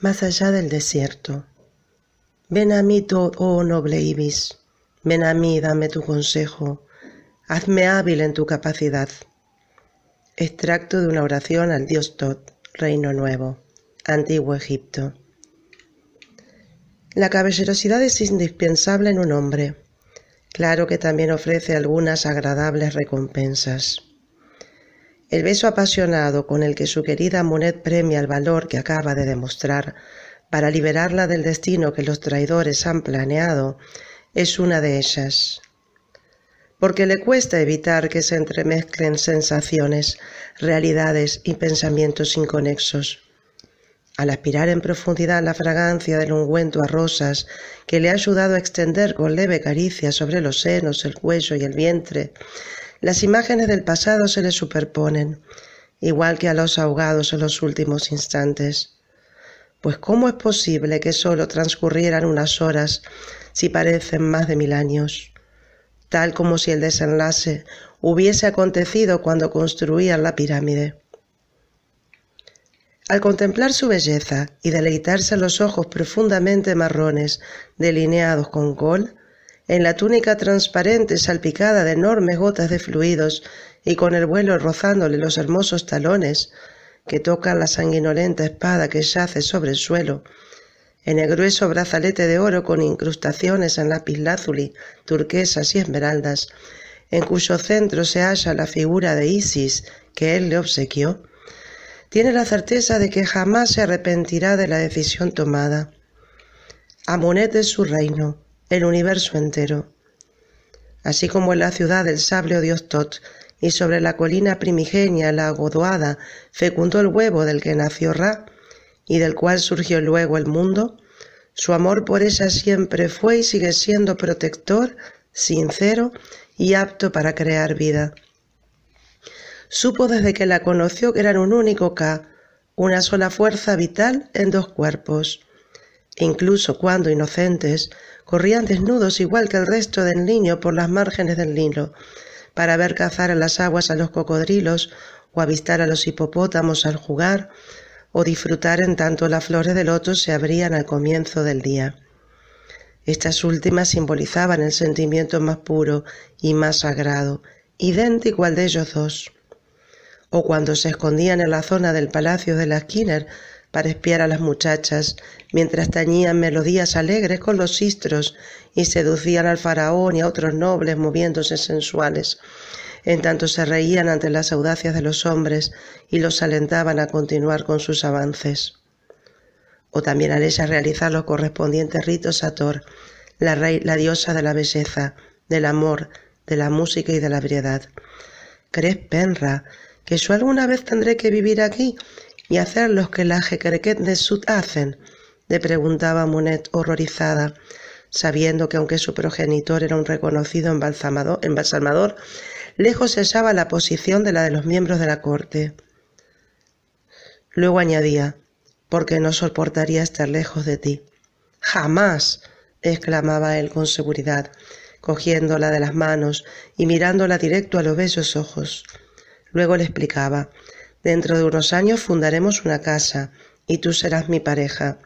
más allá del desierto. Ven a mí, oh noble Ibis, ven a mí, dame tu consejo, hazme hábil en tu capacidad. Extracto de una oración al dios Tot, Reino Nuevo, Antiguo Egipto. La caballerosidad es indispensable en un hombre. Claro que también ofrece algunas agradables recompensas. El beso apasionado con el que su querida Monet premia el valor que acaba de demostrar para liberarla del destino que los traidores han planeado es una de ellas. Porque le cuesta evitar que se entremezclen sensaciones, realidades y pensamientos inconexos. Al aspirar en profundidad la fragancia del ungüento a rosas que le ha ayudado a extender con leve caricia sobre los senos, el cuello y el vientre, las imágenes del pasado se le superponen, igual que a los ahogados en los últimos instantes. Pues ¿cómo es posible que solo transcurrieran unas horas si parecen más de mil años? Tal como si el desenlace hubiese acontecido cuando construían la pirámide. Al contemplar su belleza y deleitarse los ojos profundamente marrones delineados con col, en la túnica transparente salpicada de enormes gotas de fluidos y con el vuelo rozándole los hermosos talones que tocan la sanguinolenta espada que yace sobre el suelo, en el grueso brazalete de oro con incrustaciones en lapislázuli, turquesas y esmeraldas, en cuyo centro se halla la figura de Isis que él le obsequió, tiene la certeza de que jamás se arrepentirá de la decisión tomada. Amunet es su reino, el universo entero. Así como en la ciudad del sable dios Tot y sobre la colina primigenia la Godoada fecundó el huevo del que nació Ra y del cual surgió luego el mundo, su amor por ella siempre fue y sigue siendo protector, sincero y apto para crear vida. Supo desde que la conoció que eran un único K, una sola fuerza vital en dos cuerpos. Incluso cuando inocentes, corrían desnudos igual que el resto del niño por las márgenes del Nilo, para ver cazar en las aguas a los cocodrilos o avistar a los hipopótamos al jugar, o disfrutar en tanto las flores del loto se abrían al comienzo del día. Estas últimas simbolizaban el sentimiento más puro y más sagrado, idéntico al de ellos dos. O cuando se escondían en la zona del palacio de la Skinner para espiar a las muchachas, mientras tañían melodías alegres con los sistros y seducían al faraón y a otros nobles moviéndose sensuales. En tanto se reían ante las audacias de los hombres y los alentaban a continuar con sus avances. O también al ella realizar los correspondientes ritos a Thor, la, rey, la diosa de la belleza, del amor, de la música y de la ebriedad. ¿Crees, Penra, que yo alguna vez tendré que vivir aquí y hacer los que la Jequerequet de Sud hacen? le preguntaba Monet horrorizada, sabiendo que aunque su progenitor era un reconocido embalsamador, embalsamador lejos hallaba la posición de la de los miembros de la corte. Luego añadía, porque no soportaría estar lejos de ti. Jamás, exclamaba él con seguridad, cogiéndola de las manos y mirándola directo a los bellos ojos. Luego le explicaba, dentro de unos años fundaremos una casa y tú serás mi pareja.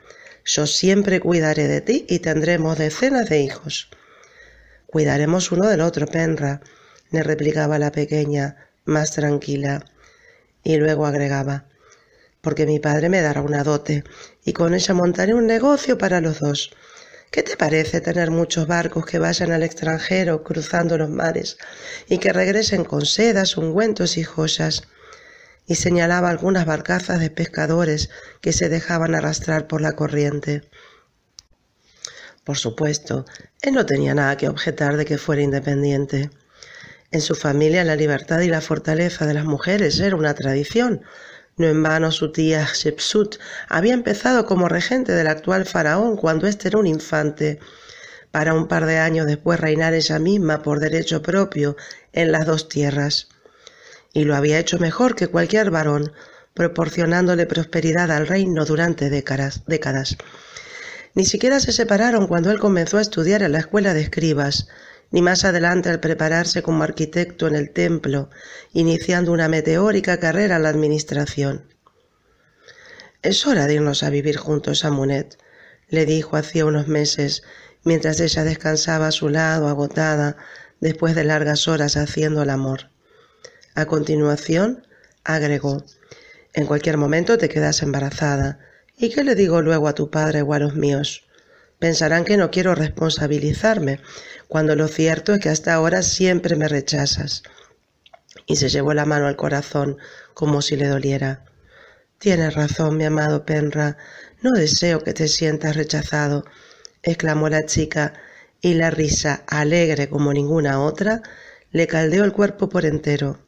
Yo siempre cuidaré de ti y tendremos decenas de hijos. Cuidaremos uno del otro, Penra, le replicaba la pequeña, más tranquila. Y luego agregaba, porque mi padre me dará una dote y con ella montaré un negocio para los dos. ¿Qué te parece tener muchos barcos que vayan al extranjero cruzando los mares y que regresen con sedas, ungüentos y joyas? Y señalaba algunas barcazas de pescadores que se dejaban arrastrar por la corriente. Por supuesto, él no tenía nada que objetar de que fuera independiente. En su familia la libertad y la fortaleza de las mujeres era una tradición. No en vano su tía Shepsut había empezado como regente del actual faraón cuando éste era un infante, para un par de años después reinar ella misma por derecho propio en las dos tierras y lo había hecho mejor que cualquier varón, proporcionándole prosperidad al reino durante décadas. décadas. Ni siquiera se separaron cuando él comenzó a estudiar en la escuela de escribas, ni más adelante al prepararse como arquitecto en el templo, iniciando una meteórica carrera en la administración. Es hora de irnos a vivir juntos a Munet, le dijo hacía unos meses, mientras ella descansaba a su lado, agotada, después de largas horas haciendo el amor. A continuación, agregó, en cualquier momento te quedas embarazada. ¿Y qué le digo luego a tu padre o a los míos? Pensarán que no quiero responsabilizarme, cuando lo cierto es que hasta ahora siempre me rechazas. Y se llevó la mano al corazón, como si le doliera. Tienes razón, mi amado Penra. No deseo que te sientas rechazado, exclamó la chica, y la risa, alegre como ninguna otra, le caldeó el cuerpo por entero.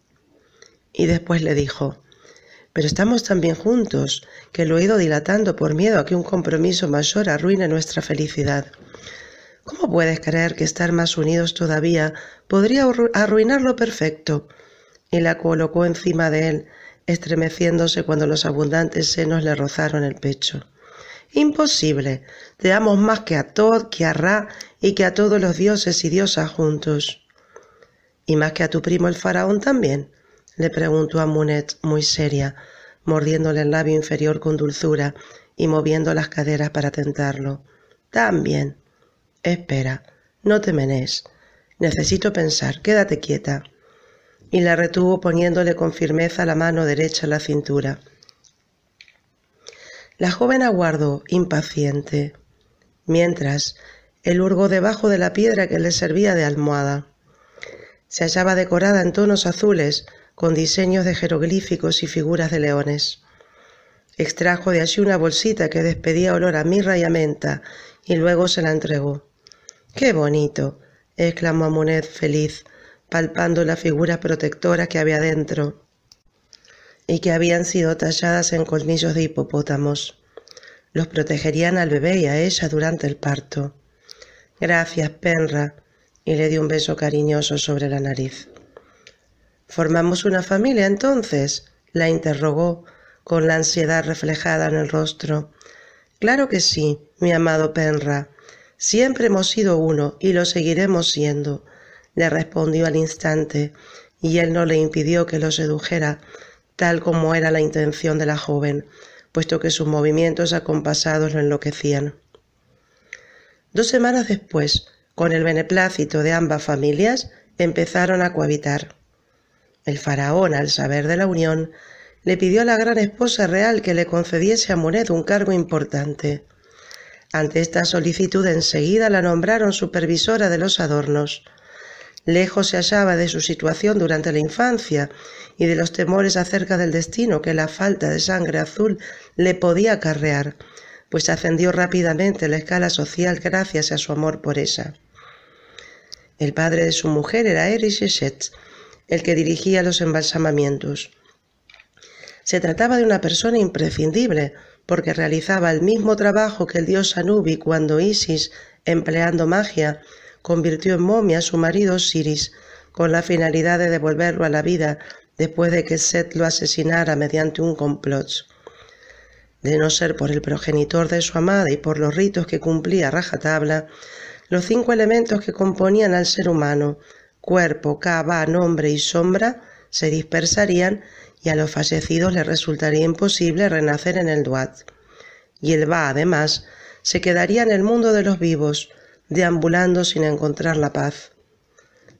Y después le dijo pero estamos tan bien juntos que lo he ido dilatando por miedo a que un compromiso mayor arruine nuestra felicidad. ¿Cómo puedes creer que estar más unidos todavía podría arruinar lo perfecto? Y la colocó encima de él, estremeciéndose cuando los abundantes senos le rozaron el pecho. Imposible. Te amo más que a Tod, que a Ra y que a todos los dioses y diosas juntos. ¿Y más que a tu primo el faraón también? Le preguntó a Munet muy seria, mordiéndole el labio inferior con dulzura y moviendo las caderas para tentarlo. También. Espera, no te menes. Necesito pensar, quédate quieta. Y la retuvo poniéndole con firmeza la mano derecha en la cintura. La joven aguardó, impaciente, mientras él hurgó debajo de la piedra que le servía de almohada. Se hallaba decorada en tonos azules, con diseños de jeroglíficos y figuras de leones. Extrajo de allí una bolsita que despedía olor a mirra y a menta, y luego se la entregó. ¡Qué bonito! exclamó Amunet feliz, palpando la figura protectora que había dentro y que habían sido talladas en colmillos de hipopótamos. Los protegerían al bebé y a ella durante el parto. Gracias, Penra, y le dio un beso cariñoso sobre la nariz. ¿Formamos una familia entonces? la interrogó, con la ansiedad reflejada en el rostro. Claro que sí, mi amado Penra. Siempre hemos sido uno y lo seguiremos siendo, le respondió al instante, y él no le impidió que lo sedujera, tal como era la intención de la joven, puesto que sus movimientos acompasados lo enloquecían. Dos semanas después, con el beneplácito de ambas familias, empezaron a cohabitar. El faraón, al saber de la unión, le pidió a la gran esposa real que le concediese a Monet un cargo importante. Ante esta solicitud enseguida la nombraron supervisora de los adornos. Lejos se hallaba de su situación durante la infancia y de los temores acerca del destino que la falta de sangre azul le podía acarrear, pues ascendió rápidamente la escala social gracias a su amor por ella. El padre de su mujer era Erich el que dirigía los embalsamamientos. Se trataba de una persona imprescindible, porque realizaba el mismo trabajo que el dios Anubi cuando Isis, empleando magia, convirtió en momia a su marido Osiris, con la finalidad de devolverlo a la vida después de que Set lo asesinara mediante un complot. De no ser por el progenitor de su amada y por los ritos que cumplía rajatabla, los cinco elementos que componían al ser humano, cuerpo, cava, nombre y sombra se dispersarían y a los fallecidos les resultaría imposible renacer en el Duat. Y el Ba, además, se quedaría en el mundo de los vivos, deambulando sin encontrar la paz.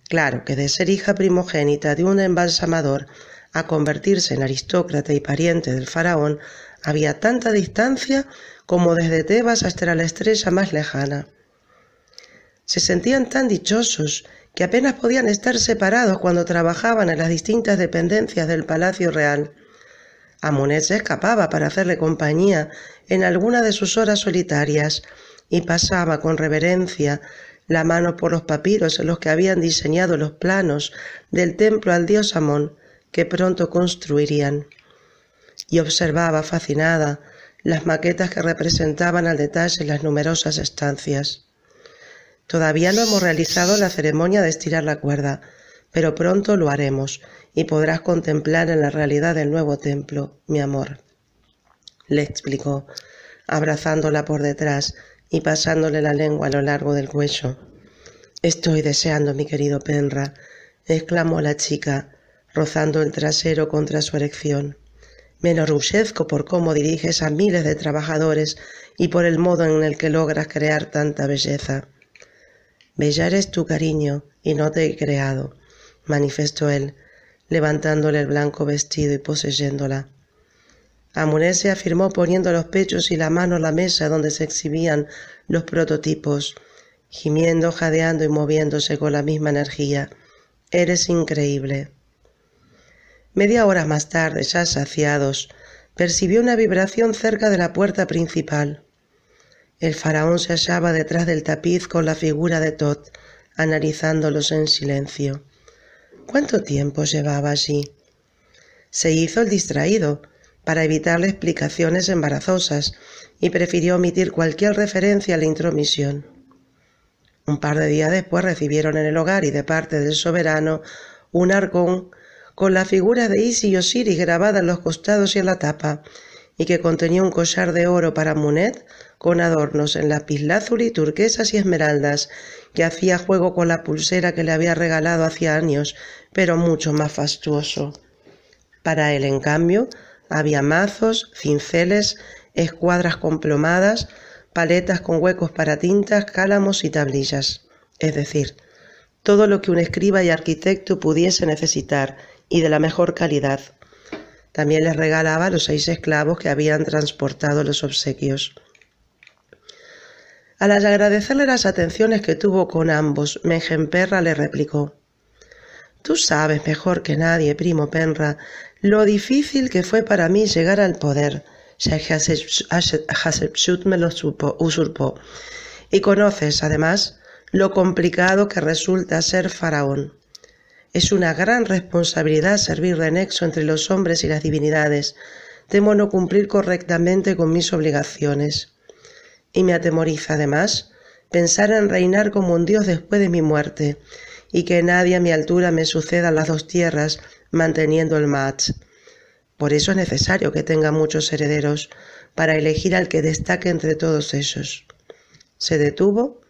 Claro que de ser hija primogénita de un embalsamador a convertirse en aristócrata y pariente del faraón había tanta distancia como desde Tebas hasta la estrella más lejana. Se sentían tan dichosos que apenas podían estar separados cuando trabajaban en las distintas dependencias del Palacio Real. Amunet se escapaba para hacerle compañía en alguna de sus horas solitarias y pasaba con reverencia la mano por los papiros en los que habían diseñado los planos del templo al dios Amón que pronto construirían. Y observaba fascinada las maquetas que representaban al detalle las numerosas estancias. Todavía no hemos realizado la ceremonia de estirar la cuerda, pero pronto lo haremos y podrás contemplar en la realidad del nuevo templo, mi amor. Le explicó, abrazándola por detrás y pasándole la lengua a lo largo del cuello. Estoy deseando, mi querido Penra, exclamó la chica, rozando el trasero contra su erección. Me enorgullezco por cómo diriges a miles de trabajadores y por el modo en el que logras crear tanta belleza. Bella eres tu cariño, y no te he creado, manifestó él, levantándole el blanco vestido y poseyéndola. Amunet se afirmó poniendo los pechos y la mano a la mesa donde se exhibían los prototipos, gimiendo, jadeando y moviéndose con la misma energía. Eres increíble. Media hora más tarde, ya saciados, percibió una vibración cerca de la puerta principal. El faraón se hallaba detrás del tapiz con la figura de Tot, analizándolos en silencio. ¿Cuánto tiempo llevaba allí? Se hizo el distraído para evitarle explicaciones embarazosas y prefirió omitir cualquier referencia a la intromisión. Un par de días después recibieron en el hogar y de parte del soberano un arcón con la figura de Isis y Osiris grabada en los costados y en la tapa, y que contenía un collar de oro para Munet con adornos en lapislázuli, turquesas y esmeraldas, que hacía juego con la pulsera que le había regalado hacía años, pero mucho más fastuoso. Para él, en cambio, había mazos, cinceles, escuadras complomadas, paletas con huecos para tintas, cálamos y tablillas. Es decir, todo lo que un escriba y arquitecto pudiese necesitar y de la mejor calidad. También les regalaba los seis esclavos que habían transportado los obsequios. Al agradecerle las atenciones que tuvo con ambos, Mengenperra le replicó Tú sabes mejor que nadie, primo Penra, lo difícil que fue para mí llegar al poder, Hatshepsut me lo usurpó. Y conoces, además, lo complicado que resulta ser faraón. Es una gran responsabilidad servir de nexo entre los hombres y las divinidades. Temo no cumplir correctamente con mis obligaciones. Y me atemoriza además pensar en reinar como un dios después de mi muerte, y que nadie a mi altura me suceda las dos tierras manteniendo el match. Por eso es necesario que tenga muchos herederos, para elegir al que destaque entre todos ellos. Se detuvo,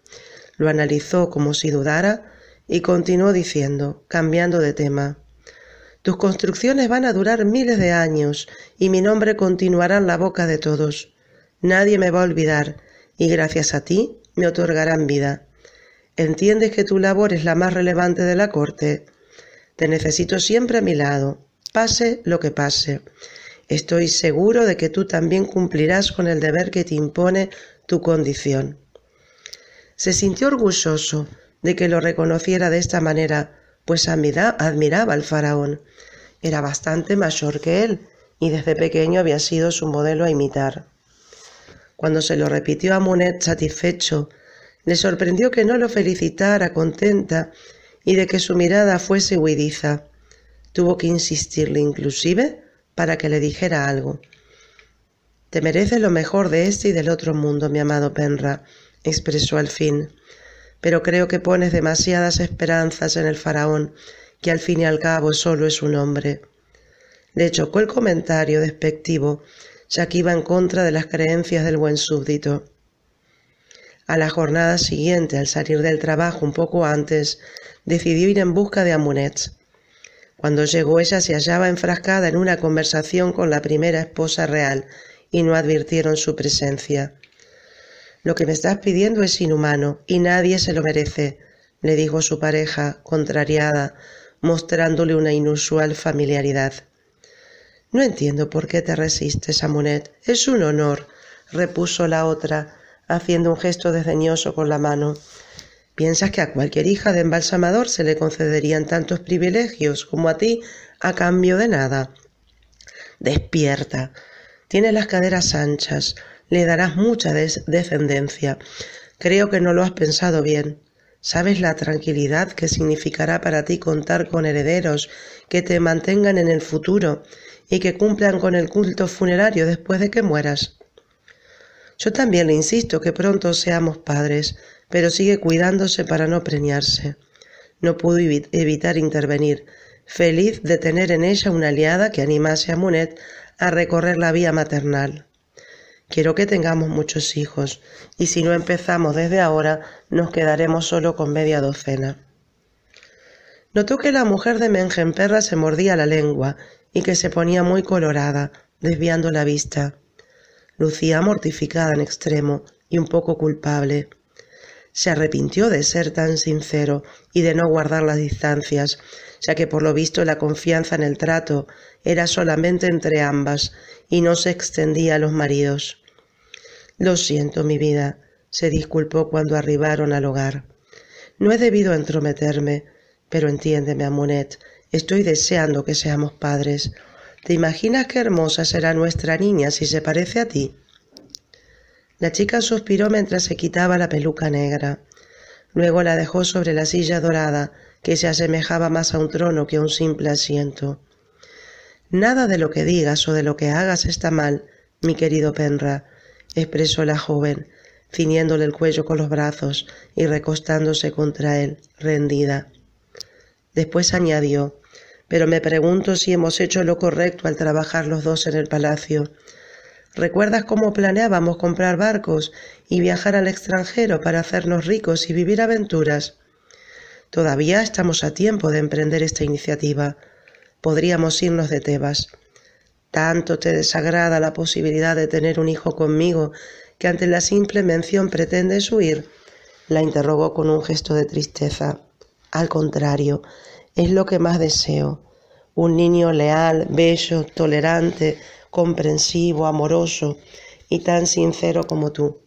lo analizó como si dudara, y continuó diciendo, cambiando de tema, Tus construcciones van a durar miles de años y mi nombre continuará en la boca de todos. Nadie me va a olvidar y gracias a ti me otorgarán vida. ¿Entiendes que tu labor es la más relevante de la corte? Te necesito siempre a mi lado, pase lo que pase. Estoy seguro de que tú también cumplirás con el deber que te impone tu condición. Se sintió orgulloso de que lo reconociera de esta manera, pues admiraba al faraón. Era bastante mayor que él y desde pequeño había sido su modelo a imitar. Cuando se lo repitió a Munet satisfecho, le sorprendió que no lo felicitara contenta y de que su mirada fuese huidiza. Tuvo que insistirle inclusive para que le dijera algo. Te mereces lo mejor de este y del otro mundo, mi amado Penra, expresó al fin pero creo que pones demasiadas esperanzas en el faraón, que al fin y al cabo solo es un hombre. Le chocó el comentario despectivo, ya que iba en contra de las creencias del buen súbdito. A la jornada siguiente, al salir del trabajo un poco antes, decidió ir en busca de Amunet. Cuando llegó ella se hallaba enfrascada en una conversación con la primera esposa real y no advirtieron su presencia. Lo que me estás pidiendo es inhumano y nadie se lo merece, le dijo su pareja, contrariada, mostrándole una inusual familiaridad. No entiendo por qué te resistes, Amunet. Es un honor, repuso la otra, haciendo un gesto desdeñoso con la mano. ¿Piensas que a cualquier hija de embalsamador se le concederían tantos privilegios como a ti a cambio de nada? Despierta. Tienes las caderas anchas, le darás mucha descendencia. Creo que no lo has pensado bien. ¿Sabes la tranquilidad que significará para ti contar con herederos que te mantengan en el futuro y que cumplan con el culto funerario después de que mueras? Yo también le insisto que pronto seamos padres, pero sigue cuidándose para no preñarse. No pudo evitar intervenir, feliz de tener en ella una aliada que animase a Munet a recorrer la vía maternal. Quiero que tengamos muchos hijos, y si no empezamos desde ahora, nos quedaremos solo con media docena. Notó que la mujer de Mengenperra se mordía la lengua y que se ponía muy colorada, desviando la vista. Lucía mortificada en extremo y un poco culpable. Se arrepintió de ser tan sincero y de no guardar las distancias, ya que por lo visto la confianza en el trato era solamente entre ambas y no se extendía a los maridos. Lo siento, mi vida, se disculpó cuando arribaron al hogar. No he debido entrometerme, pero entiéndeme, Amonet, estoy deseando que seamos padres. ¿Te imaginas qué hermosa será nuestra niña si se parece a ti? La chica suspiró mientras se quitaba la peluca negra. Luego la dejó sobre la silla dorada, que se asemejaba más a un trono que a un simple asiento. Nada de lo que digas o de lo que hagas está mal, mi querido Penra, expresó la joven, ciñéndole el cuello con los brazos y recostándose contra él, rendida. Después añadió Pero me pregunto si hemos hecho lo correcto al trabajar los dos en el palacio. ¿Recuerdas cómo planeábamos comprar barcos y viajar al extranjero para hacernos ricos y vivir aventuras? Todavía estamos a tiempo de emprender esta iniciativa. Podríamos irnos de Tebas. ¿Tanto te desagrada la posibilidad de tener un hijo conmigo que ante la simple mención pretendes huir? La interrogó con un gesto de tristeza. Al contrario, es lo que más deseo. Un niño leal, bello, tolerante, comprensivo, amoroso y tan sincero como tú.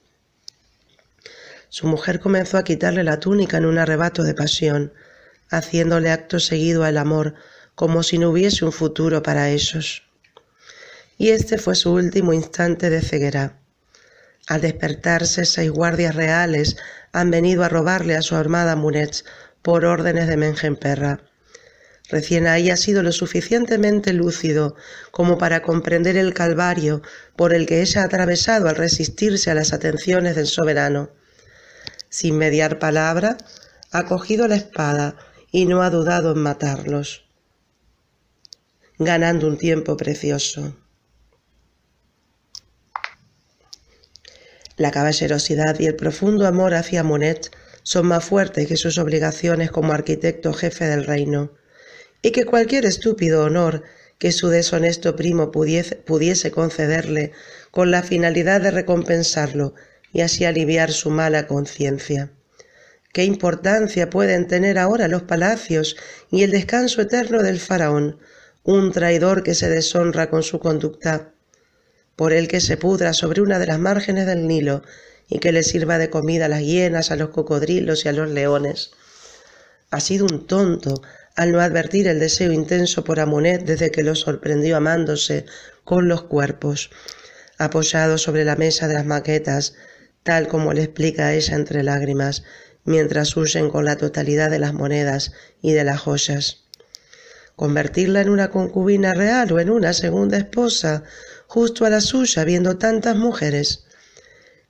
Su mujer comenzó a quitarle la túnica en un arrebato de pasión, haciéndole acto seguido al amor, como si no hubiese un futuro para ellos. Y este fue su último instante de ceguera. Al despertarse, seis guardias reales han venido a robarle a su armada Munets por órdenes de Mengenperra. Recién ahí ha sido lo suficientemente lúcido como para comprender el calvario por el que ella ha atravesado al resistirse a las atenciones del soberano. Sin mediar palabra, ha cogido la espada y no ha dudado en matarlos, ganando un tiempo precioso. La caballerosidad y el profundo amor hacia Monet son más fuertes que sus obligaciones como arquitecto jefe del reino y que cualquier estúpido honor que su deshonesto primo pudiese, concederle con la finalidad de recompensarlo y así aliviar su mala conciencia. ¿Qué importancia pueden tener ahora los palacios y el descanso eterno del faraón, un traidor que se deshonra con su conducta? Por el que se pudra sobre una de las márgenes del Nilo y que le sirva de comida a las hienas, a los cocodrilos y a los leones. Ha sido un tonto al no advertir el deseo intenso por Amonet desde que lo sorprendió amándose con los cuerpos, apoyados sobre la mesa de las maquetas, tal como le explica a ella entre lágrimas, mientras huyen con la totalidad de las monedas y de las joyas. Convertirla en una concubina real o en una segunda esposa, justo a la suya, viendo tantas mujeres.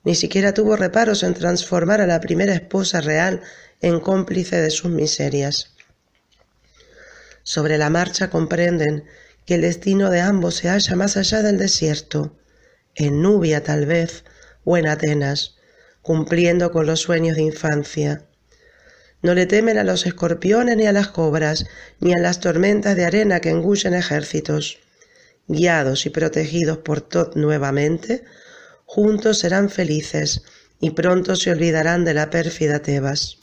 Ni siquiera tuvo reparos en transformar a la primera esposa real en cómplice de sus miserias. Sobre la marcha comprenden que el destino de ambos se halla más allá del desierto, en Nubia tal vez, o en Atenas, cumpliendo con los sueños de infancia. No le temen a los escorpiones ni a las cobras, ni a las tormentas de arena que engullen ejércitos. Guiados y protegidos por Tod nuevamente, juntos serán felices y pronto se olvidarán de la pérfida Tebas.